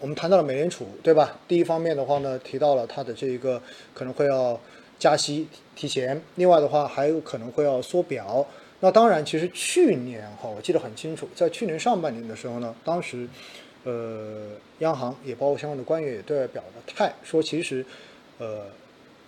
我们谈到了美联储，对吧？第一方面的话呢，提到了它的这一个可能会要加息提前，另外的话还有可能会要缩表。那当然，其实去年哈，我记得很清楚，在去年上半年的时候呢，当时呃，央行也包括相关的官员也对外表了态，说其实呃，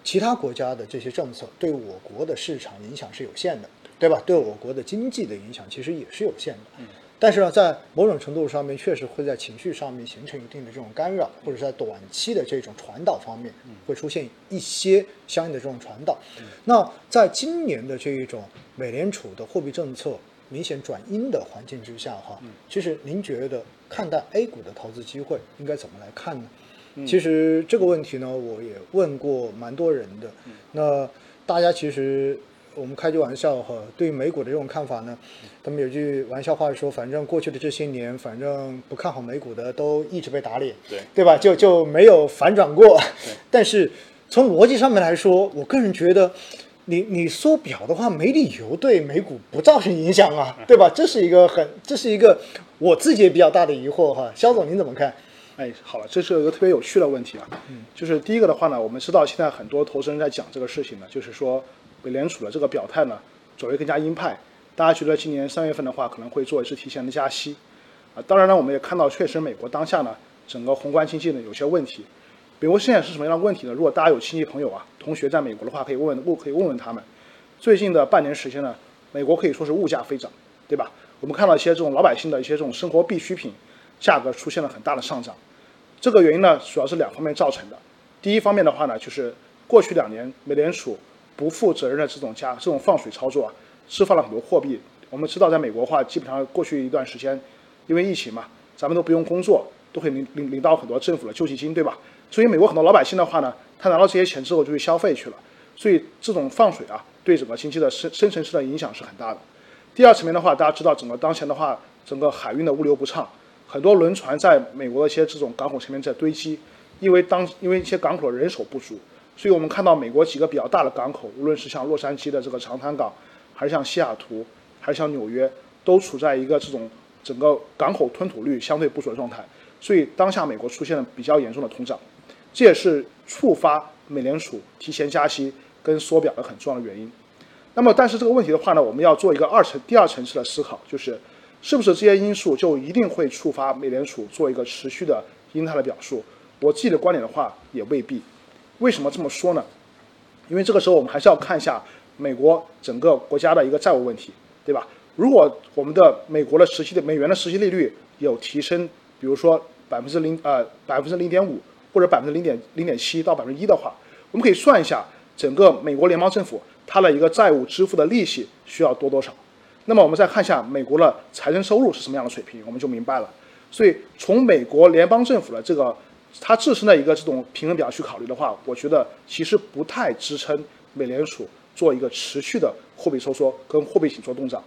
其他国家的这些政策对我国的市场影响是有限的，对吧？对我国的经济的影响其实也是有限的。但是呢，在某种程度上面，确实会在情绪上面形成一定的这种干扰，或者在短期的这种传导方面，会出现一些相应的这种传导。那在今年的这一种美联储的货币政策明显转阴的环境之下，哈，其实您觉得看待 A 股的投资机会应该怎么来看呢？其实这个问题呢，我也问过蛮多人的。那大家其实。我们开句玩笑哈，对于美股的这种看法呢，他们有句玩笑话说，反正过去的这些年，反正不看好美股的都一直被打脸，对对吧？就就没有反转过。但是从逻辑上面来说，我个人觉得，你你缩表的话，没理由对美股不造成影响啊，对吧？这是一个很，这是一个我自己也比较大的疑惑哈。肖总您怎么看？哎，好了，这是一个特别有趣的问题啊。嗯，就是第一个的话呢，我们知道现在很多投资人在讲这个事情呢，就是说。美联储的这个表态呢，走为更加鹰派，大家觉得今年三月份的话可能会做一次提前的加息，啊，当然呢，我们也看到确实美国当下呢整个宏观经济呢有些问题，比如现在是什么样的问题呢？如果大家有亲戚朋友啊、同学在美国的话，可以问问，可以问问他们，最近的半年时间呢，美国可以说是物价飞涨，对吧？我们看到一些这种老百姓的一些这种生活必需品价格出现了很大的上涨，这个原因呢主要是两方面造成的，第一方面的话呢，就是过去两年美联储。不负责任的这种加这种放水操作啊，释放了很多货币。我们知道，在美国的话，基本上过去一段时间，因为疫情嘛，咱们都不用工作，都可以领领领到很多政府的救济金，对吧？所以美国很多老百姓的话呢，他拿到这些钱之后就去消费去了。所以这种放水啊，对整个经济的深深层次的影响是很大的。第二层面的话，大家知道，整个当前的话，整个海运的物流不畅，很多轮船在美国的一些这种港口前面在堆积，因为当因为一些港口的人手不足。所以我们看到美国几个比较大的港口，无论是像洛杉矶的这个长滩港，还是像西雅图，还是像纽约，都处在一个这种整个港口吞吐率相对不足的状态。所以当下美国出现了比较严重的通胀，这也是触发美联储提前加息跟缩表的很重要的原因。那么，但是这个问题的话呢，我们要做一个二层、第二层次的思考，就是是不是这些因素就一定会触发美联储做一个持续的鹰派的表述？我自己的观点的话，也未必。为什么这么说呢？因为这个时候我们还是要看一下美国整个国家的一个债务问题，对吧？如果我们的美国的实际的美元的实际利率有提升，比如说百分之零呃百分之零点五或者百分之零点零点七到百分之一的话，我们可以算一下整个美国联邦政府它的一个债务支付的利息需要多多少。那么我们再看一下美国的财政收入是什么样的水平，我们就明白了。所以从美国联邦政府的这个。它自身的一个这种平衡表去考虑的话，我觉得其实不太支撑美联储做一个持续的货币收缩跟货币紧缩动涨。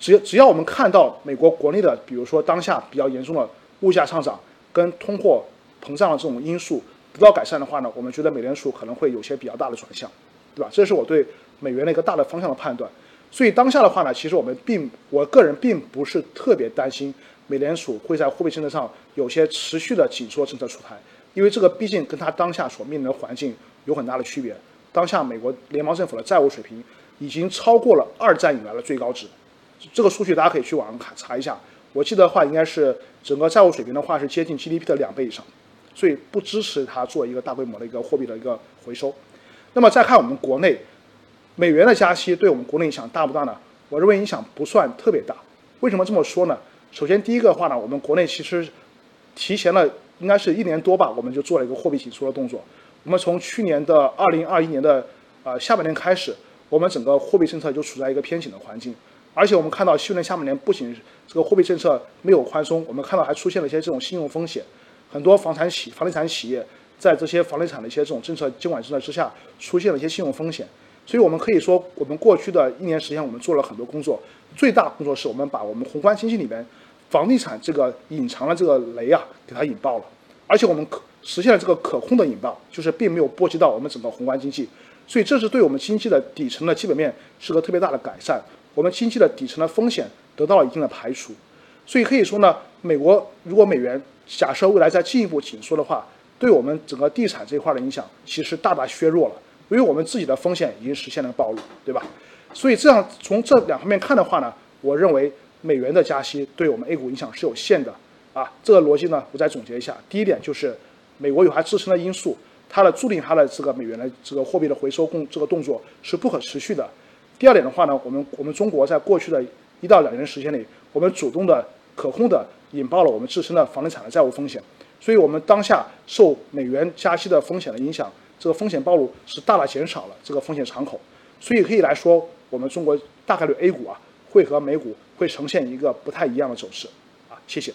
只要只要我们看到美国国内的，比如说当下比较严重的物价上涨跟通货膨胀的这种因素得到改善的话呢，我们觉得美联储可能会有些比较大的转向，对吧？这是我对美元的一个大的方向的判断。所以当下的话呢，其实我们并我个人并不是特别担心。美联储会在货币政策上有些持续的紧缩政策出台，因为这个毕竟跟它当下所面临的环境有很大的区别。当下美国联邦政府的债务水平已经超过了二战以来的最高值，这个数据大家可以去网上查查一下。我记得的话应该是整个债务水平的话是接近 GDP 的两倍以上，所以不支持它做一个大规模的一个货币的一个回收。那么再看我们国内，美元的加息对我们国内影响大不大呢？我认为影响不算特别大。为什么这么说呢？首先，第一个的话呢，我们国内其实提前了应该是一年多吧，我们就做了一个货币紧缩的动作。我们从去年的二零二一年的呃下半年开始，我们整个货币政策就处在一个偏紧的环境。而且我们看到去年下半年不仅这个货币政策没有宽松，我们看到还出现了一些这种信用风险，很多房产企房地产企业在这些房地产的一些这种政策监管政策之下，出现了一些信用风险。所以我们可以说，我们过去的一年时间，我们做了很多工作。最大工作是我们把我们宏观经济里面房地产这个隐藏的这个雷啊，给它引爆了。而且我们可实现了这个可控的引爆，就是并没有波及到我们整个宏观经济。所以这是对我们经济的底层的基本面是个特别大的改善。我们经济的底层的风险得到了一定的排除。所以可以说呢，美国如果美元假设未来再进一步紧缩的话，对我们整个地产这一块的影响其实大大削弱了，因为我们自己的风险已经实现了暴露，对吧？所以这样从这两方面看的话呢，我认为美元的加息对我们 A 股影响是有限的啊。这个逻辑呢，我再总结一下，第一点就是美国有它自身的因素，它的注定它的这个美元的这个货币的回收动这个动作是不可持续的。第二点的话呢，我们我们中国在过去的一到两年时间里，我们主动的、可控的引爆了我们自身的房地产的债务风险，所以我们当下受美元加息的风险的影响，这个风险暴露是大大减少了这个风险敞口，所以可以来说，我们中国大概率 A 股啊会和美股会呈现一个不太一样的走势啊，谢谢。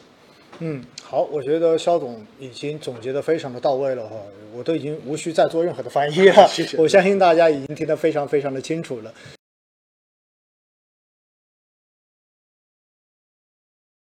嗯，好，我觉得肖总已经总结的非常的到位了哈，我都已经无需再做任何的翻译了，谢谢我相信大家已经听得非常非常的清楚了。